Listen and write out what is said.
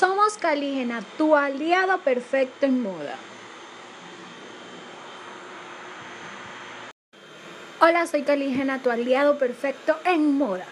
Somos Calígena, tu aliado perfecto en moda. Hola, soy Calígena, tu aliado perfecto en moda.